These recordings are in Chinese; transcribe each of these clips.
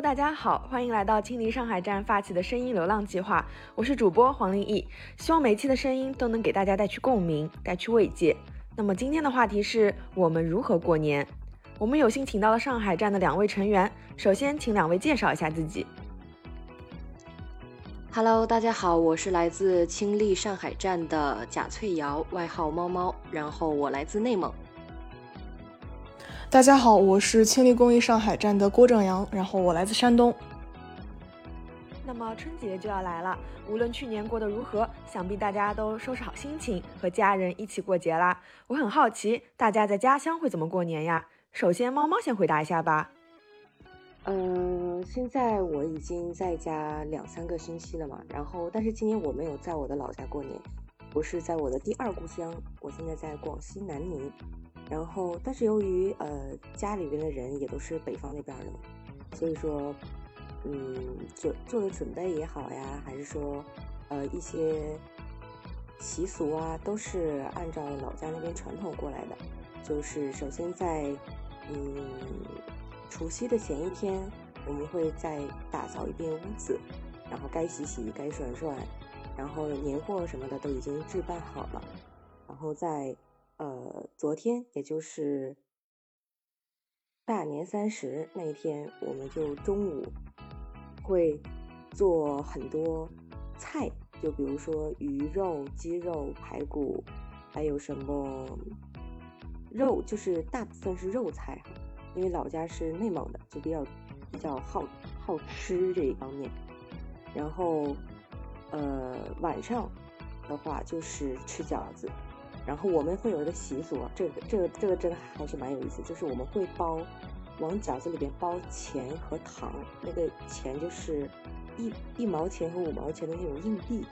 大家好，欢迎来到青离上海站发起的声音流浪计划，我是主播黄丽艺，希望每一期的声音都能给大家带去共鸣，带去慰藉。那么今天的话题是我们如何过年？我们有幸请到了上海站的两位成员，首先请两位介绍一下自己。Hello，大家好，我是来自青丽上海站的贾翠瑶，外号猫猫，然后我来自内蒙。大家好，我是青力公益上海站的郭正阳，然后我来自山东。那么春节就要来了，无论去年过得如何，想必大家都收拾好心情，和家人一起过节啦。我很好奇，大家在家乡会怎么过年呀？首先，猫猫先回答一下吧。嗯，现在我已经在家两三个星期了嘛，然后但是今年我没有在我的老家过年，我是在我的第二故乡，我现在在广西南宁。然后，但是由于呃家里边的人也都是北方那边的，所以说，嗯，做做的准备也好呀，还是说，呃一些习俗啊，都是按照老家那边传统过来的。就是首先在嗯除夕的前一天，我们会再打扫一遍屋子，然后该洗洗，该涮涮，然后年货什么的都已经置办好了，然后在。呃，昨天也就是大年三十那一天，我们就中午会做很多菜，就比如说鱼肉、鸡肉、排骨，还有什么肉，就是大部分是肉菜哈。因为老家是内蒙的，就比较比较好好吃这一方面。然后呃，晚上的话就是吃饺子。然后我们会有一个习俗，这个这个这个真的还是蛮有意思，就是我们会包往饺子里边包钱和糖，那个钱就是一一毛钱和五毛钱的那种硬币，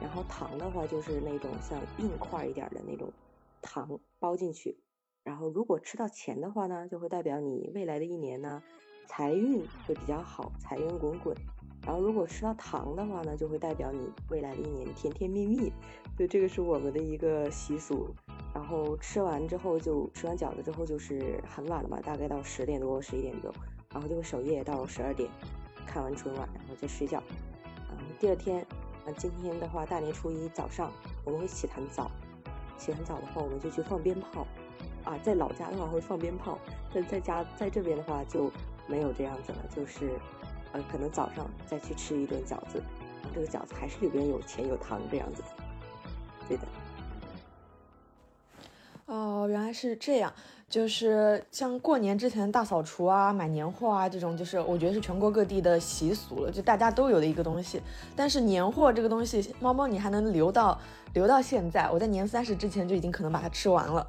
然后糖的话就是那种像硬块一点的那种糖包进去，然后如果吃到钱的话呢，就会代表你未来的一年呢财运会比较好，财源滚滚。然后如果吃到糖的话呢，就会代表你未来的一年甜甜蜜蜜。对，这个是我们的一个习俗。然后吃完之后，就吃完饺子之后就是很晚了嘛，大概到十点多、十一点钟，然后就会守夜到十二点，看完春晚，然后再睡觉。嗯，第二天，啊，今天的话，大年初一早上我们会起很早，起很早的话，我们就去放鞭炮。啊，在老家的话会放鞭炮，但在家在这边的话就没有这样子了，就是。呃，可能早上再去吃一顿饺子，这个饺子还是里边有钱有糖这样子，对的。哦，原来是这样，就是像过年之前大扫除啊、买年货啊这种，就是我觉得是全国各地的习俗了，就大家都有的一个东西。但是年货这个东西，猫猫你还能留到留到现在，我在年三十之前就已经可能把它吃完了。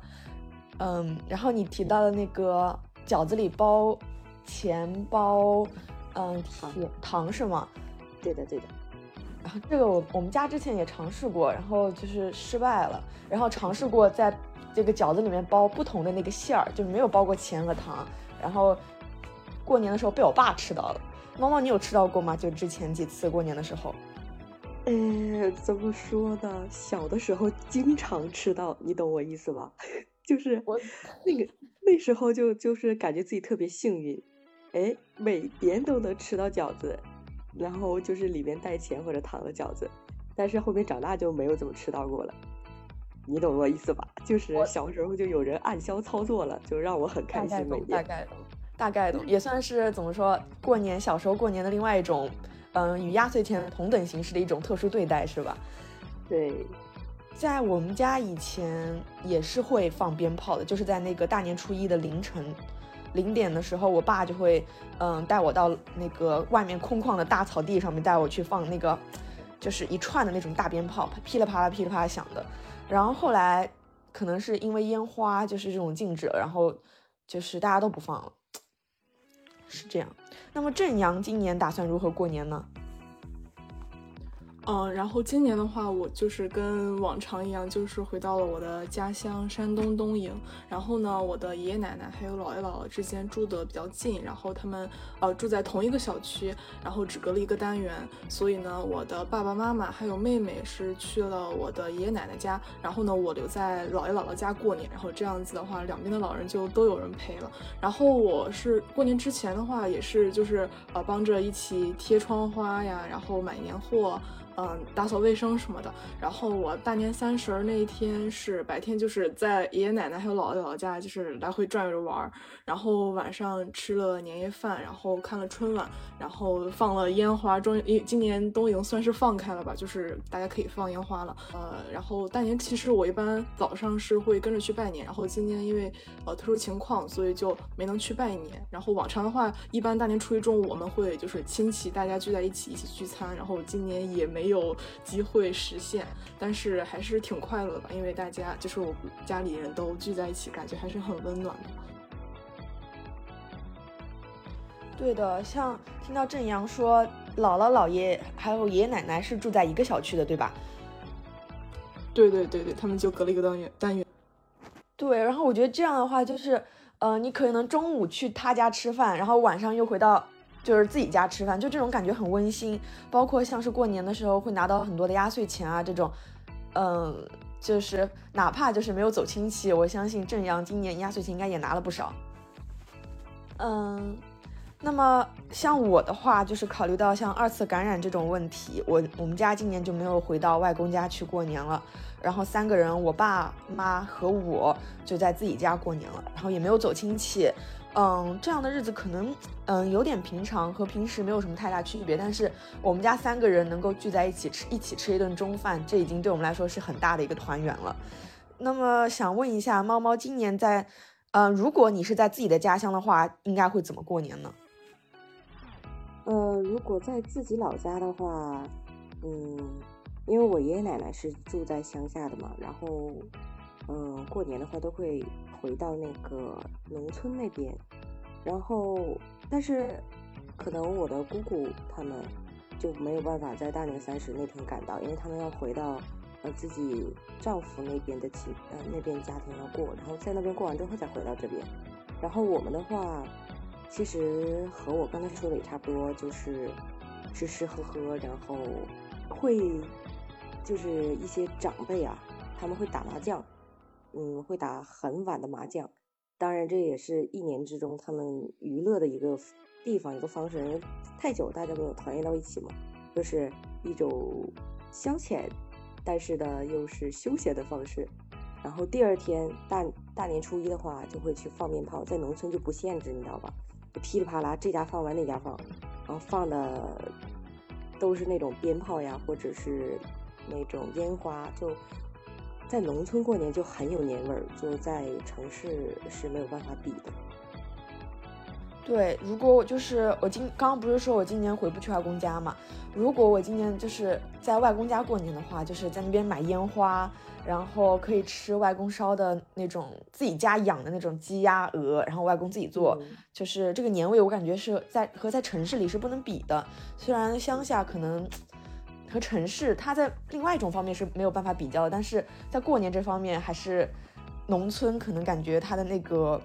嗯，然后你提到的那个饺子里包钱包。嗯，糖糖是吗？对的，对的。然后这个我我们家之前也尝试过，然后就是失败了。然后尝试过在这个饺子里面包不同的那个馅儿，就没有包过钱和糖。然后过年的时候被我爸吃到了。猫猫，你有吃到过吗？就之前几次过年的时候。呃，怎么说呢？小的时候经常吃到，你懂我意思吧？就是我那个那时候就就是感觉自己特别幸运。哎，每年都能吃到饺子，然后就是里面带钱或者糖的饺子，但是后面长大就没有怎么吃到过了。你懂我意思吧？就是小时候就有人暗箱操作了，就让我很开心。每年大概懂，大概懂，也算是怎么说？过年小时候过年的另外一种，嗯，与压岁钱同等形式的一种特殊对待，是吧？对，在我们家以前也是会放鞭炮的，就是在那个大年初一的凌晨。零点的时候，我爸就会，嗯，带我到那个外面空旷的大草地上面，带我去放那个，就是一串的那种大鞭炮，噼里啪啦、噼里啪啦响的。然后后来可能是因为烟花就是这种禁止了，然后就是大家都不放了，是这样。那么正阳今年打算如何过年呢？嗯，然后今年的话，我就是跟往常一样，就是回到了我的家乡山东东营。然后呢，我的爷爷奶奶还有姥爷姥姥之间住的比较近，然后他们呃住在同一个小区，然后只隔了一个单元。所以呢，我的爸爸妈妈还有妹妹是去了我的爷爷奶奶家，然后呢，我留在姥爷姥姥家过年。然后这样子的话，两边的老人就都有人陪了。然后我是过年之前的话，也是就是呃帮着一起贴窗花呀，然后买年货。嗯，打扫卫生什么的。然后我大年三十那一天是白天，就是在爷爷奶奶还有姥姥姥姥家，就是来回转悠着玩儿。然后晚上吃了年夜饭，然后看了春晚，然后放了烟花。终于，今年东营算是放开了吧，就是大家可以放烟花了。呃，然后大年其实我一般早上是会跟着去拜年，然后今年因为呃特殊情况，所以就没能去拜年。然后往常的话，一般大年初一中午我们会就是亲戚大家聚在一起一起聚餐，然后今年也没。没有机会实现，但是还是挺快乐的吧，因为大家就是我家里人都聚在一起，感觉还是很温暖的。对的，像听到正阳说，姥姥姥爷还有爷爷奶奶是住在一个小区的，对吧？对对对对，他们就隔了一个单元单元。对，然后我觉得这样的话，就是，呃，你可能中午去他家吃饭，然后晚上又回到。就是自己家吃饭，就这种感觉很温馨。包括像是过年的时候会拿到很多的压岁钱啊，这种，嗯，就是哪怕就是没有走亲戚，我相信正阳今年压岁钱应该也拿了不少。嗯，那么像我的话，就是考虑到像二次感染这种问题，我我们家今年就没有回到外公家去过年了。然后三个人，我爸妈和我就在自己家过年了，然后也没有走亲戚。嗯，这样的日子可能，嗯，有点平常，和平时没有什么太大区别。但是我们家三个人能够聚在一起吃，一起吃一顿中饭，这已经对我们来说是很大的一个团圆了。那么想问一下，猫猫今年在，嗯，如果你是在自己的家乡的话，应该会怎么过年呢？呃，如果在自己老家的话，嗯，因为我爷爷奶奶是住在乡下的嘛，然后，嗯，过年的话都会。回到那个农村那边，然后，但是可能我的姑姑他们就没有办法在大年三十那天赶到，因为他们要回到呃自己丈夫那边的亲呃那边家庭要过，然后在那边过完之后再回到这边。然后我们的话，其实和我刚才说的也差不多，就是吃吃喝喝，然后会就是一些长辈啊，他们会打麻将。嗯，会打很晚的麻将，当然这也是一年之中他们娱乐的一个地方，一个方式。因为太久大家没有团圆到一起嘛，就是一种消遣，但是呢又是休闲的方式。然后第二天大大年初一的话，就会去放鞭炮，在农村就不限制，你知道吧？噼里啪啦，这家放完那家放，然后放的都是那种鞭炮呀，或者是那种烟花，就。在农村过年就很有年味儿，就在城市是没有办法比的。对，如果我就是我今刚刚不是说我今年回不去外公家嘛？如果我今年就是在外公家过年的话，就是在那边买烟花，然后可以吃外公烧的那种自己家养的那种鸡鸭鹅，然后外公自己做，就是这个年味，我感觉是在和在城市里是不能比的。虽然乡下可能。和城市，它在另外一种方面是没有办法比较的，但是在过年这方面，还是农村可能感觉它的那个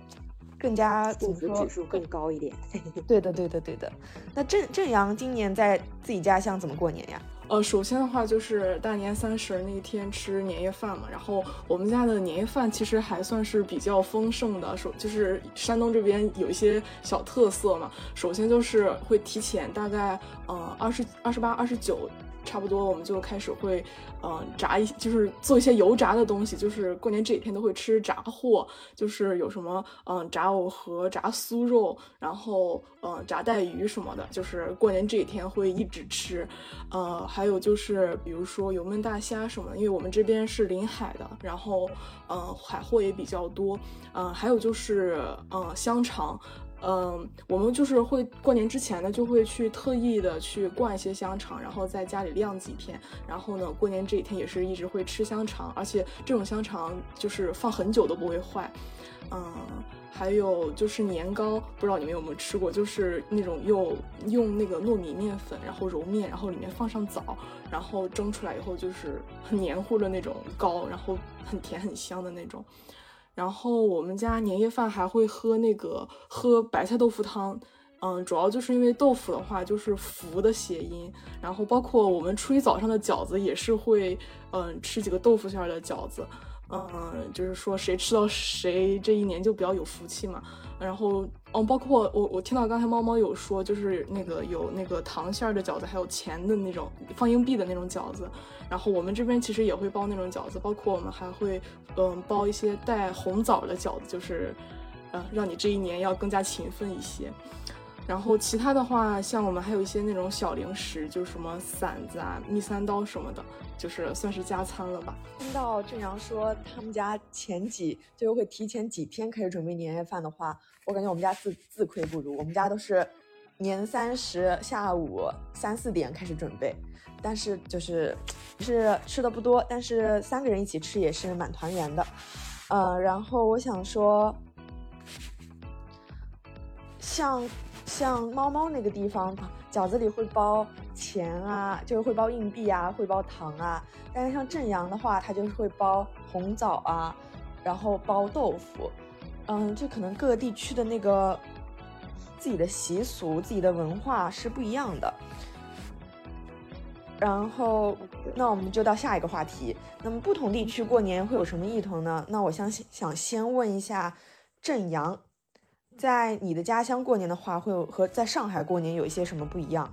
更加幸福指数更高一点。对的，对的，对的。那正正阳今年在自己家乡怎么过年呀？呃，首先的话就是大年三十那天吃年夜饭嘛，然后我们家的年夜饭其实还算是比较丰盛的，首就是山东这边有一些小特色嘛。首先就是会提前大概呃二十二十八、二十九。差不多，我们就开始会，嗯，炸一，就是做一些油炸的东西，就是过年这几天都会吃炸货，就是有什么，嗯，炸藕盒、炸酥肉，然后，嗯，炸带鱼什么的，就是过年这几天会一直吃，呃，还有就是，比如说油焖大虾什么的，因为我们这边是临海的，然后，嗯，海货也比较多，嗯，还有就是，嗯，香肠。嗯，我们就是会过年之前呢，就会去特意的去灌一些香肠，然后在家里晾几天，然后呢，过年这几天也是一直会吃香肠，而且这种香肠就是放很久都不会坏。嗯，还有就是年糕，不知道你们有没有吃过，就是那种用用那个糯米面粉，然后揉面，然后里面放上枣，然后蒸出来以后就是很黏糊的那种糕，然后很甜很香的那种。然后我们家年夜饭还会喝那个喝白菜豆腐汤，嗯，主要就是因为豆腐的话就是福的谐音。然后包括我们初一早上的饺子也是会，嗯，吃几个豆腐馅的饺子，嗯，就是说谁吃到谁这一年就比较有福气嘛。然后，嗯，包括我我听到刚才猫猫有说，就是那个有那个糖馅的饺子，还有钱的那种放硬币的那种饺子。然后我们这边其实也会包那种饺子，包括我们还会，嗯，包一些带红枣的饺子，就是，嗯，让你这一年要更加勤奋一些。然后其他的话，像我们还有一些那种小零食，就是什么馓子啊、蜜三刀什么的，就是算是加餐了吧。听到正阳说他们家前几就是会提前几天开始准备年夜饭的话，我感觉我们家自自愧不如。我们家都是年三十下午三四点开始准备。但是就是是吃的不多，但是三个人一起吃也是蛮团圆的，呃，然后我想说，像像猫猫那个地方，饺子里会包钱啊，就是会包硬币啊，会包糖啊。但是像正阳的话，它就是会包红枣啊，然后包豆腐，嗯，就可能各个地区的那个自己的习俗、自己的文化是不一样的。然后，那我们就到下一个话题。那么，不同地区过年会有什么异同呢？那我想想先问一下正阳，在你的家乡过年的话，会有和在上海过年有一些什么不一样？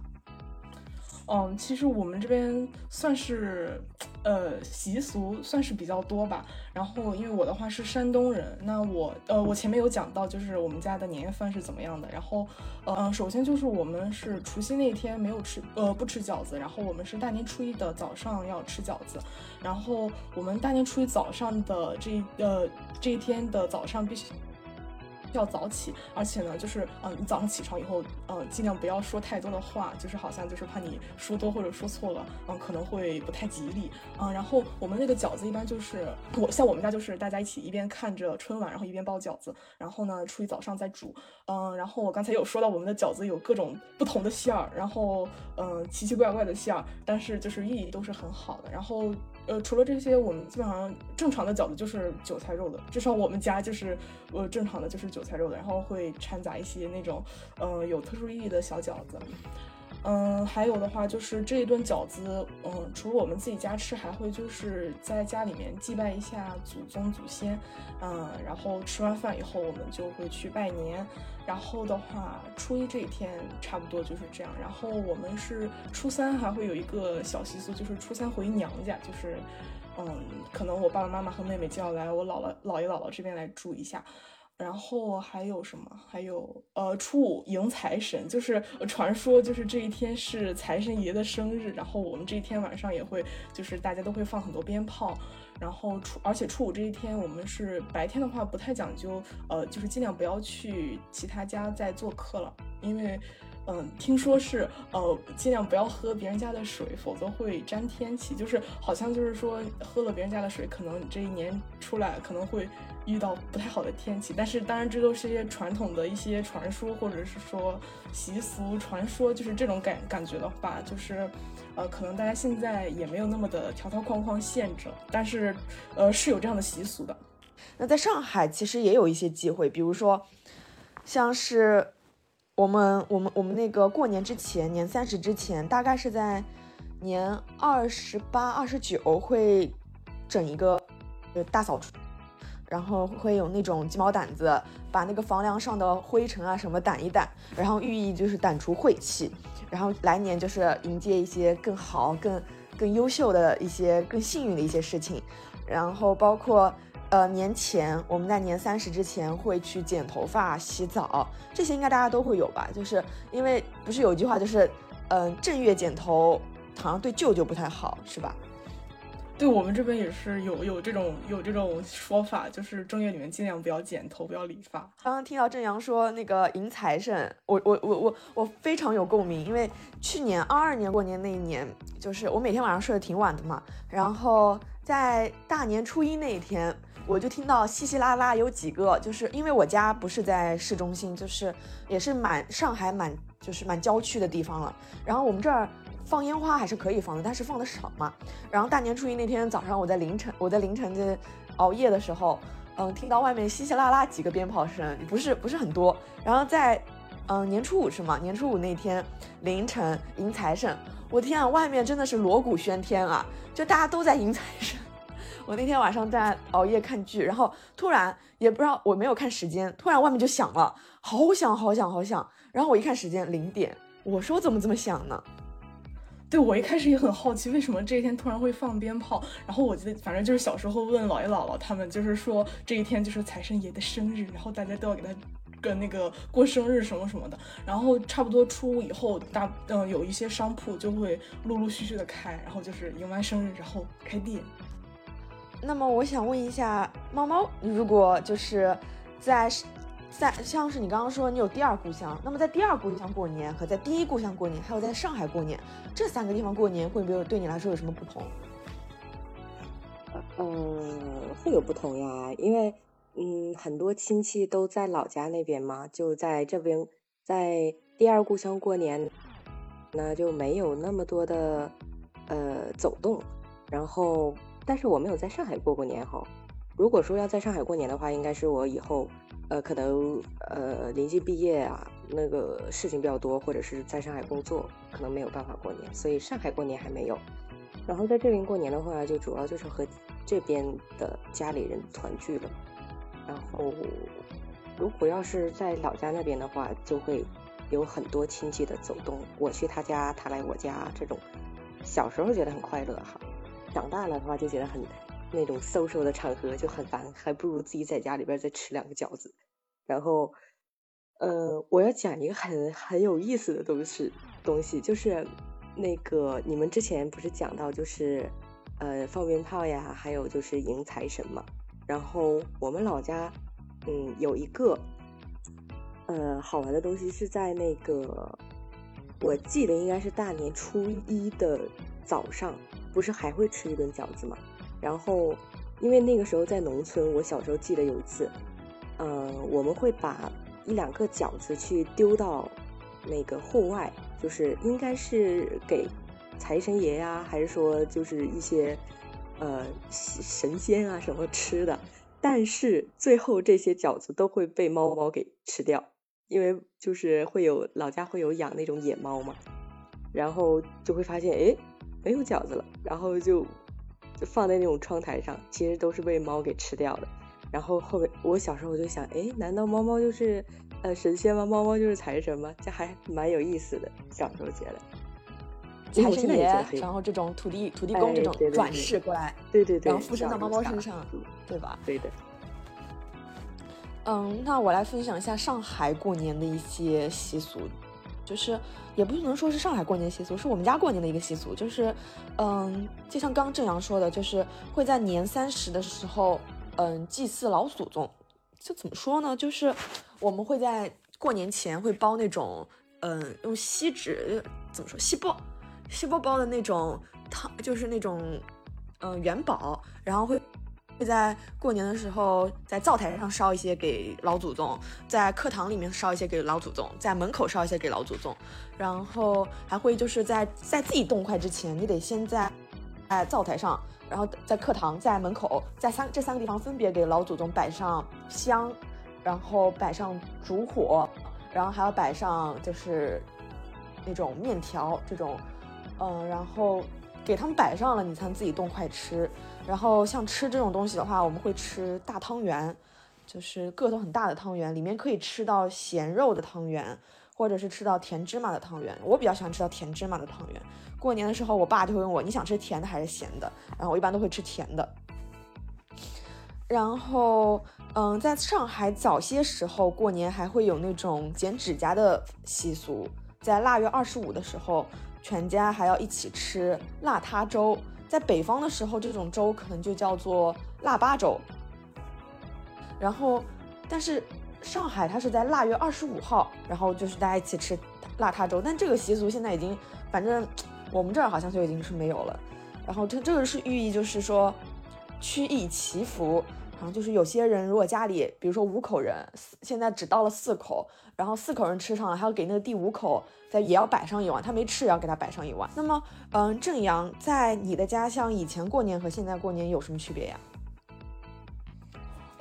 嗯，其实我们这边算是，呃，习俗算是比较多吧。然后，因为我的话是山东人，那我，呃，我前面有讲到，就是我们家的年夜饭是怎么样的。然后，嗯，首先就是我们是除夕那天没有吃，呃，不吃饺子。然后我们是大年初一的早上要吃饺子。然后我们大年初一早上的这，呃，这一天的早上必须。要早起，而且呢，就是嗯，你早上起床以后，嗯，尽量不要说太多的话，就是好像就是怕你说多或者说错了，嗯，可能会不太吉利，嗯。然后我们那个饺子一般就是我像我们家就是大家一起一边看着春晚，然后一边包饺子，然后呢，初一早上再煮，嗯。然后我刚才有说到我们的饺子有各种不同的馅儿，然后嗯，奇奇怪怪的馅儿，但是就是寓意都是很好的，然后。呃，除了这些，我们基本上正常的饺子就是韭菜肉的，至少我们家就是呃正常的就是韭菜肉的，然后会掺杂一些那种呃有特殊意义的小饺子。嗯，还有的话就是这一顿饺子，嗯，除了我们自己家吃，还会就是在家里面祭拜一下祖宗祖先，嗯，然后吃完饭以后，我们就会去拜年。然后的话，初一这一天差不多就是这样。然后我们是初三还会有一个小习俗，就是初三回娘家，就是，嗯，可能我爸爸妈妈和妹妹就要来我姥姥、姥爷、姥姥这边来住一下。然后还有什么？还有呃，初五迎财神，就是传说，就是这一天是财神爷的生日。然后我们这一天晚上也会，就是大家都会放很多鞭炮。然后初，而且初五这一天，我们是白天的话不太讲究，呃，就是尽量不要去其他家再做客了，因为。嗯，听说是呃，尽量不要喝别人家的水，否则会沾天气。就是好像就是说，喝了别人家的水，可能这一年出来可能会遇到不太好的天气。但是当然，这都是一些传统的一些传说，或者是说习俗传说，就是这种感感觉的话，就是呃，可能大家现在也没有那么的条条框框限制，但是呃，是有这样的习俗的。那在上海其实也有一些机会，比如说像是。我们我们我们那个过年之前，年三十之前，大概是在年二十八、二十九会整一个呃大扫除，然后会有那种鸡毛掸子，把那个房梁上的灰尘啊什么掸一掸，然后寓意就是掸除晦气，然后来年就是迎接一些更好、更更优秀的一些更幸运的一些事情，然后包括。呃，年前我们在年三十之前会去剪头发、洗澡，这些应该大家都会有吧？就是因为不是有一句话，就是，嗯，正月剪头好像对舅舅不太好，是吧？对我们这边也是有有这种有这种说法，就是正月里面尽量不要剪头，不要理发。刚刚听到正阳说那个迎财神，我我我我我非常有共鸣，因为去年二二年过年那一年，就是我每天晚上睡得挺晚的嘛，然后在大年初一那一天，我就听到稀稀拉拉有几个，就是因为我家不是在市中心，就是也是蛮上海蛮就是蛮郊区的地方了，然后我们这儿。放烟花还是可以放的，但是放的少嘛。然后大年初一那天早上，我在凌晨，我在凌晨的熬夜的时候，嗯，听到外面稀稀拉拉几个鞭炮声，不是不是很多。然后在，嗯，年初五是吗？年初五那天凌晨迎财神，我天啊，外面真的是锣鼓喧天啊，就大家都在迎财神。我那天晚上在熬夜看剧，然后突然也不知道我没有看时间，突然外面就响了，好响好响好响。然后我一看时间零点，我说怎么这么响呢？对我一开始也很好奇，为什么这一天突然会放鞭炮？然后我记得，反正就是小时候问姥爷姥姥他们，就是说这一天就是财神爷的生日，然后大家都要给他跟那个过生日什么什么的。然后差不多初五以后，大嗯有一些商铺就会陆陆续续的开，然后就是迎完生日然后开店。那么我想问一下猫猫，如果就是在。在像是你刚刚说你有第二故乡，那么在第二故乡过年和在第一故乡过年，还有在上海过年，这三个地方过年会不会对你来说有什么不同？嗯，会有不同呀，因为嗯很多亲戚都在老家那边嘛，就在这边在第二故乡过年，那就没有那么多的呃走动，然后但是我没有在上海过过年哈。如果说要在上海过年的话，应该是我以后。呃，可能呃临近毕业啊，那个事情比较多，或者是在上海工作，可能没有办法过年，所以上海过年还没有。然后在这边过年的话，就主要就是和这边的家里人团聚了。然后如果要是在老家那边的话，就会有很多亲戚的走动，我去他家，他来我家，这种小时候觉得很快乐哈，长大了的话就觉得很。那种 social 的场合就很烦，还不如自己在家里边再吃两个饺子。然后，呃，我要讲一个很很有意思的东西，东西就是那个你们之前不是讲到就是呃放鞭炮呀，还有就是迎财神嘛。然后我们老家嗯有一个呃好玩的东西是在那个我记得应该是大年初一的早上，不是还会吃一顿饺子吗？然后，因为那个时候在农村，我小时候记得有一次，嗯，我们会把一两个饺子去丢到那个户外，就是应该是给财神爷呀，还是说就是一些呃神仙啊什么吃的。但是最后这些饺子都会被猫猫给吃掉，因为就是会有老家会有养那种野猫嘛，然后就会发现哎没有饺子了，然后就。就放在那种窗台上，其实都是被猫给吃掉的。然后后面我小时候我就想，哎，难道猫猫就是呃神仙吗？猫猫就是财神吗？这还蛮有意思的。小时候觉得财神爷，然后这种土地土地公这种转世过来，对对对，然后附身到猫猫身上，对吧？对的。嗯，那我来分享一下上海过年的一些习俗。就是也不能说是上海过年习俗，是我们家过年的一个习俗。就是，嗯，就像刚正阳说的，就是会在年三十的时候，嗯，祭祀老祖宗。就怎么说呢？就是我们会在过年前会包那种，嗯，用锡纸怎么说？锡箔，锡箔包的那种汤，就是那种，嗯，元宝，然后会。会在过年的时候，在灶台上烧一些给老祖宗，在课堂里面烧一些给老祖宗，在门口烧一些给老祖宗，然后还会就是在在自己动筷之前，你得先在在灶台上，然后在课堂，在门口，在三这三个地方分别给老祖宗摆上香，然后摆上烛火，然后还要摆上就是那种面条这种，嗯，然后给他们摆上了，你才能自己动筷吃。然后像吃这种东西的话，我们会吃大汤圆，就是个头很大的汤圆，里面可以吃到咸肉的汤圆，或者是吃到甜芝麻的汤圆。我比较喜欢吃到甜芝麻的汤圆。过年的时候，我爸就会问我，你想吃甜的还是咸的？然后我一般都会吃甜的。然后，嗯，在上海早些时候过年还会有那种剪指甲的习俗，在腊月二十五的时候，全家还要一起吃腊八粥。在北方的时候，这种粥可能就叫做腊八粥。然后，但是上海它是在腊月二十五号，然后就是大家一起吃腊八粥。但这个习俗现在已经，反正我们这儿好像就已经是没有了。然后这这个是寓意，就是说曲意祈福。然后就是有些人如果家里，比如说五口人，现在只到了四口，然后四口人吃上了，还要给那个第五口再也要摆上一碗，他没吃也要给他摆上一碗。那么，嗯，正阳在你的家乡以前过年和现在过年有什么区别呀？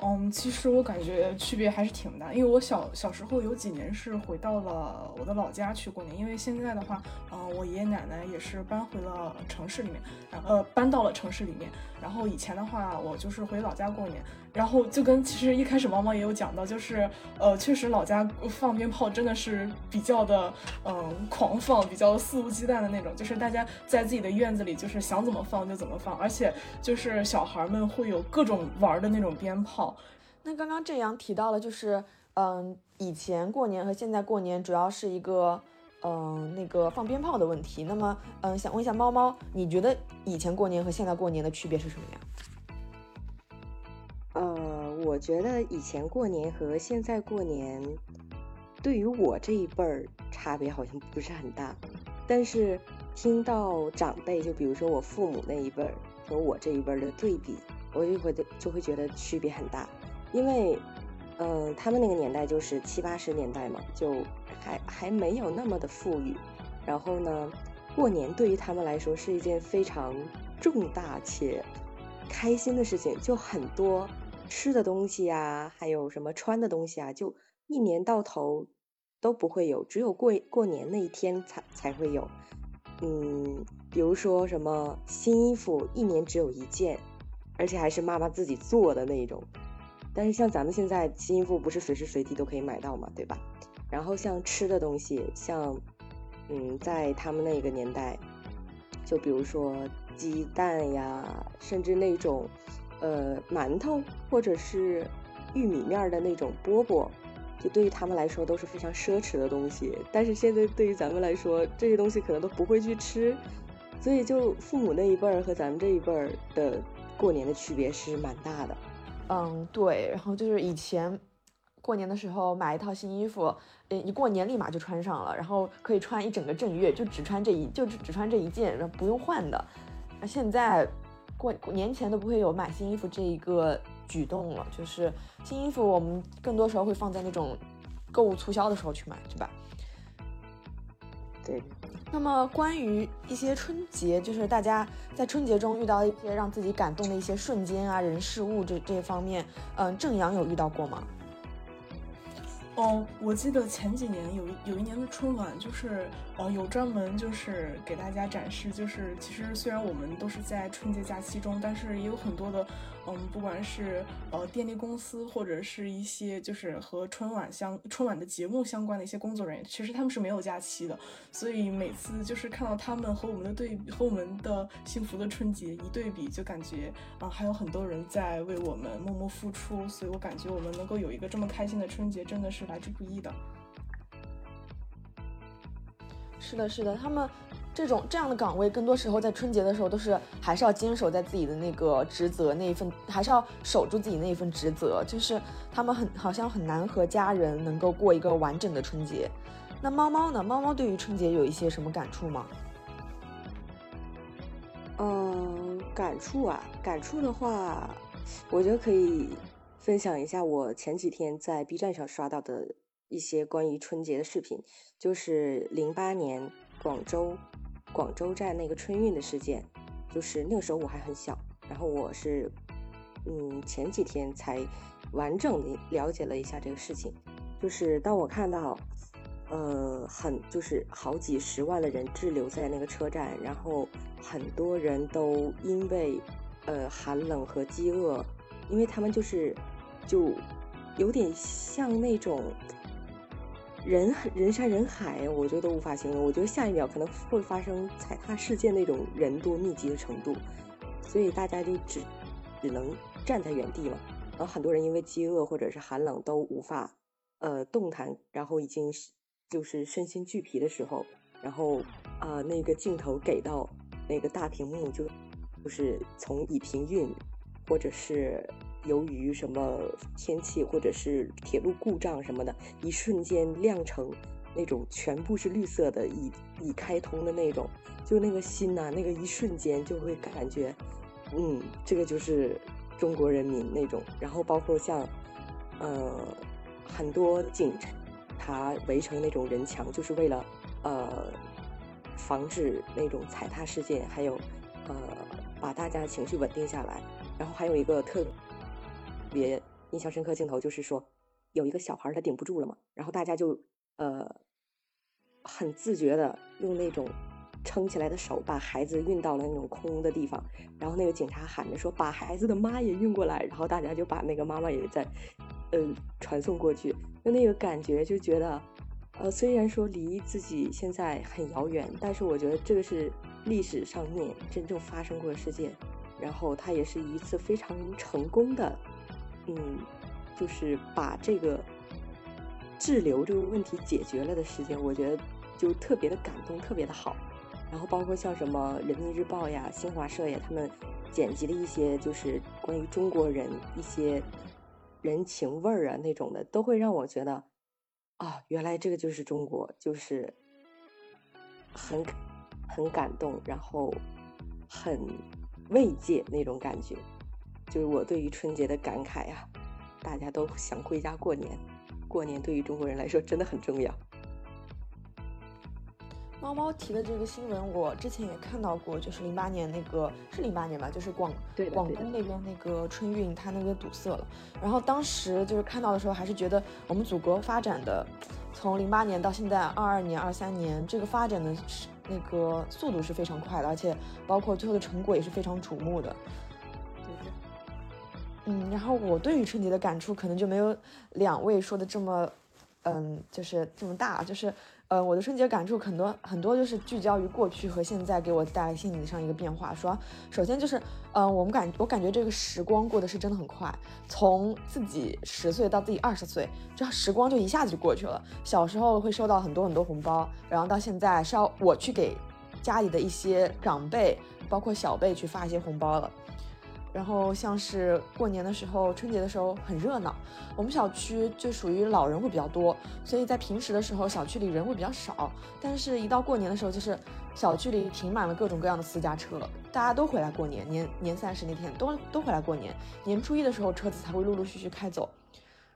嗯，其实我感觉区别还是挺大，因为我小小时候有几年是回到了我的老家去过年，因为现在的话，嗯，我爷爷奶奶也是搬回了城市里面，呃，搬到了城市里面。然后以前的话，我就是回老家过年，然后就跟其实一开始毛毛也有讲到，就是呃，确实老家放鞭炮真的是比较的嗯狂放，比较肆无忌惮的那种，就是大家在自己的院子里就是想怎么放就怎么放，而且就是小孩们会有各种玩的那种鞭炮。那刚刚正阳提到了，就是嗯，以前过年和现在过年主要是一个嗯那个放鞭炮的问题。那么嗯，想问一下猫猫，你觉得以前过年和现在过年的区别是什么呀？呃，我觉得以前过年和现在过年，对于我这一辈儿差别好像不是很大，但是听到长辈，就比如说我父母那一辈儿和我这一辈儿的对比，我就会就会觉得区别很大。因为，嗯，他们那个年代就是七八十年代嘛，就还还没有那么的富裕。然后呢，过年对于他们来说是一件非常重大且开心的事情，就很多吃的东西啊，还有什么穿的东西啊，就一年到头都不会有，只有过过年那一天才才会有。嗯，比如说什么新衣服，一年只有一件，而且还是妈妈自己做的那种。但是像咱们现在新衣服不是随时随地都可以买到嘛，对吧？然后像吃的东西，像，嗯，在他们那个年代，就比如说鸡蛋呀，甚至那种，呃，馒头或者是玉米面的那种饽饽，就对于他们来说都是非常奢侈的东西。但是现在对于咱们来说，这些东西可能都不会去吃，所以就父母那一辈儿和咱们这一辈儿的过年的区别是蛮大的。嗯，对，然后就是以前过年的时候买一套新衣服，一过年立马就穿上了，然后可以穿一整个正月，就只穿这一，就只只穿这一件，然后不用换的。那现在过年前都不会有买新衣服这一个举动了，就是新衣服我们更多时候会放在那种购物促销的时候去买，对吧？对。那么关于一些春节，就是大家在春节中遇到一些让自己感动的一些瞬间啊，人事物这这方面，嗯，正阳有遇到过吗？哦，我记得前几年有一有一年的春晚，就是呃有专门就是给大家展示，就是其实虽然我们都是在春节假期中，但是也有很多的。嗯，不管是呃电力公司或者是一些就是和春晚相春晚的节目相关的一些工作人员，其实他们是没有假期的，所以每次就是看到他们和我们的对比，和我们的幸福的春节一对比，就感觉啊还有很多人在为我们默默付出，所以我感觉我们能够有一个这么开心的春节，真的是来之不易的。是的，是的，他们。这种这样的岗位，更多时候在春节的时候都是还是要坚守在自己的那个职责那一份，还是要守住自己那一份职责。就是他们很好像很难和家人能够过一个完整的春节。那猫猫呢？猫猫对于春节有一些什么感触吗？嗯，感触啊，感触的话，我觉得可以分享一下我前几天在 B 站上刷到的一些关于春节的视频，就是零八年广州。广州站那个春运的事件，就是那个时候我还很小，然后我是，嗯，前几天才完整的了解了一下这个事情。就是当我看到，呃，很就是好几十万的人滞留在那个车站，然后很多人都因为呃寒冷和饥饿，因为他们就是就有点像那种。人人山人海，我觉得都无法形容。我觉得下一秒可能会发生踩踏事件那种人多密集的程度，所以大家就只只能站在原地嘛。然后很多人因为饥饿或者是寒冷都无法呃动弹，然后已经就是身心俱疲的时候，然后啊那个镜头给到那个大屏幕就就是从已平运，或者是由于什么天气，或者是铁路故障什么的，一瞬间亮成那种全部是绿色的，已已开通的那种，就那个心呐，那个一瞬间就会感觉，嗯，这个就是中国人民那种。然后包括像，呃，很多警察他围成那种人墙，就是为了呃防止那种踩踏事件，还有呃。把大家情绪稳定下来，然后还有一个特别印象深刻镜头，就是说有一个小孩他顶不住了嘛，然后大家就呃很自觉的用那种撑起来的手把孩子运到了那种空的地方，然后那个警察喊着说把孩子的妈也运过来，然后大家就把那个妈妈也在呃传送过去，就那个感觉就觉得呃虽然说离自己现在很遥远，但是我觉得这个是。历史上面真正发生过的事件，然后它也是一次非常成功的，嗯，就是把这个滞留这个问题解决了的时间，我觉得就特别的感动，特别的好。然后包括像什么人民日报呀、新华社呀，他们剪辑的一些就是关于中国人一些人情味儿啊那种的，都会让我觉得啊，原来这个就是中国，就是很。很感动，然后很慰藉那种感觉，就是我对于春节的感慨呀。大家都想回家过年，过年对于中国人来说真的很重要。猫猫提的这个新闻，我之前也看到过，就是零八年那个是零八年吧，就是广广东那边那个春运，它那边堵塞了。然后当时就是看到的时候，还是觉得我们祖国发展的，从零八年到现在二二年、二三年，这个发展的是。那个速度是非常快的，而且包括最后的成果也是非常瞩目的。嗯，然后我对于春节的感触可能就没有两位说的这么，嗯，就是这么大，就是。呃，我的春节感触很多很多，就是聚焦于过去和现在给我带来心理上一个变化。说，首先就是，呃，我们感我感觉这个时光过得是真的很快，从自己十岁到自己二十岁，这时光就一下子就过去了。小时候会收到很多很多红包，然后到现在是要我去给家里的一些长辈，包括小辈去发一些红包了。然后像是过年的时候，春节的时候很热闹。我们小区就属于老人会比较多，所以在平时的时候小区里人会比较少。但是，一到过年的时候，就是小区里停满了各种各样的私家车，大家都回来过年。年年三十那天都都回来过年，年初一的时候车子才会陆陆续续开走。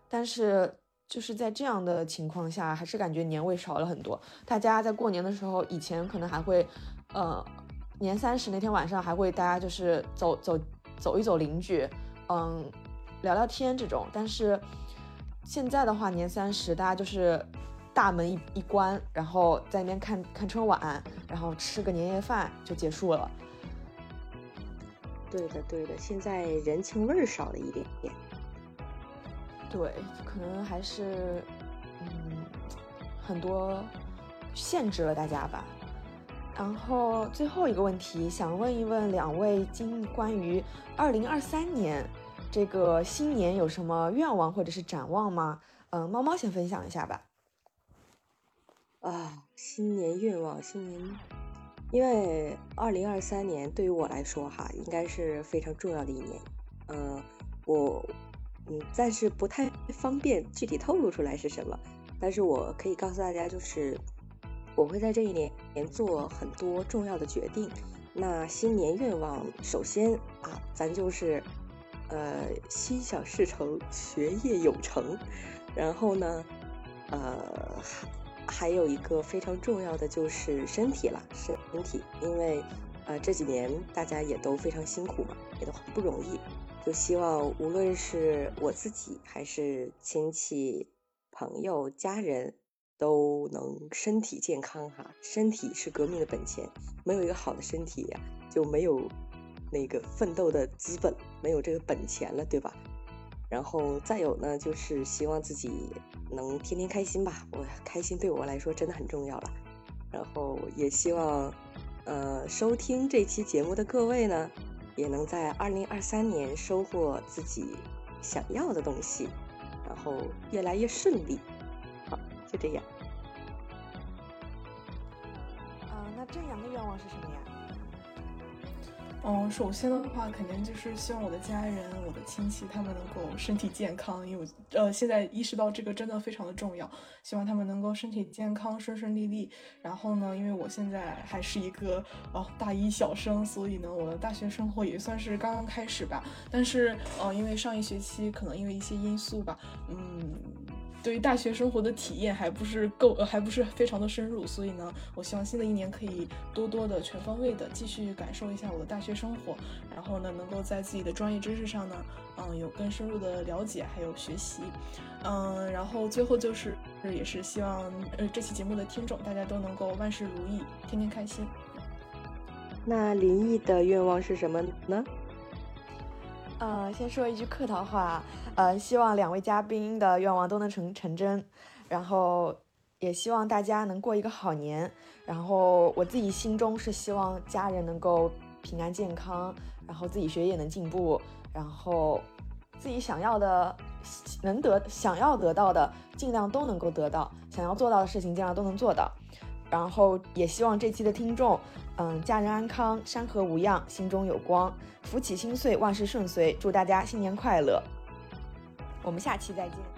但是就是在这样的情况下，还是感觉年味少了很多。大家在过年的时候，以前可能还会，呃，年三十那天晚上还会大家就是走走。走一走邻居，嗯，聊聊天这种。但是现在的话，年三十大家就是大门一一关，然后在那边看看春晚，然后吃个年夜饭就结束了。对的，对的，现在人情味儿少了一点点。对，可能还是嗯很多限制了大家吧。然后最后一个问题，想问一问两位，今关于二零二三年这个新年有什么愿望或者是展望吗？嗯，猫猫先分享一下吧。啊，新年愿望，新年，因为二零二三年对于我来说哈，应该是非常重要的一年。嗯，我嗯暂时不太方便具体透露出来是什么，但是我可以告诉大家就是。我会在这一年做很多重要的决定。那新年愿望，首先啊，咱就是，呃，心想事成，学业有成。然后呢，呃，还还有一个非常重要的就是身体了，身体，因为呃这几年大家也都非常辛苦嘛，也都很不容易。就希望无论是我自己，还是亲戚、朋友、家人。都能身体健康哈，身体是革命的本钱，没有一个好的身体呀，就没有那个奋斗的资本，没有这个本钱了，对吧？然后再有呢，就是希望自己能天天开心吧，我开心对我来说真的很重要了。然后也希望，呃，收听这期节目的各位呢，也能在二零二三年收获自己想要的东西，然后越来越顺利。就这样。啊，那正阳的愿望是什么呀？嗯，首先的话，肯定就是希望我的家人、我的亲戚他们能够身体健康，因为我呃现在意识到这个真的非常的重要，希望他们能够身体健康、顺顺利利。然后呢，因为我现在还是一个哦大一小生，所以呢，我的大学生活也算是刚刚开始吧。但是呃，因为上一学期可能因为一些因素吧，嗯。对于大学生活的体验还不是够，呃，还不是非常的深入，所以呢，我希望新的一年可以多多的、全方位的继续感受一下我的大学生活，然后呢，能够在自己的专业知识上呢，嗯，有更深入的了解，还有学习，嗯，然后最后就是，也是希望，呃，这期节目的听众大家都能够万事如意，天天开心。那林毅的愿望是什么呢？呃，先说一句客套话，呃，希望两位嘉宾的愿望都能成成真，然后也希望大家能过一个好年，然后我自己心中是希望家人能够平安健康，然后自己学业能进步，然后自己想要的能得想要得到的尽量都能够得到，想要做到的事情尽量都能做到，然后也希望这期的听众。嗯，家人安康，山河无恙，心中有光，福起心碎，万事顺遂，祝大家新年快乐！我们下期再见。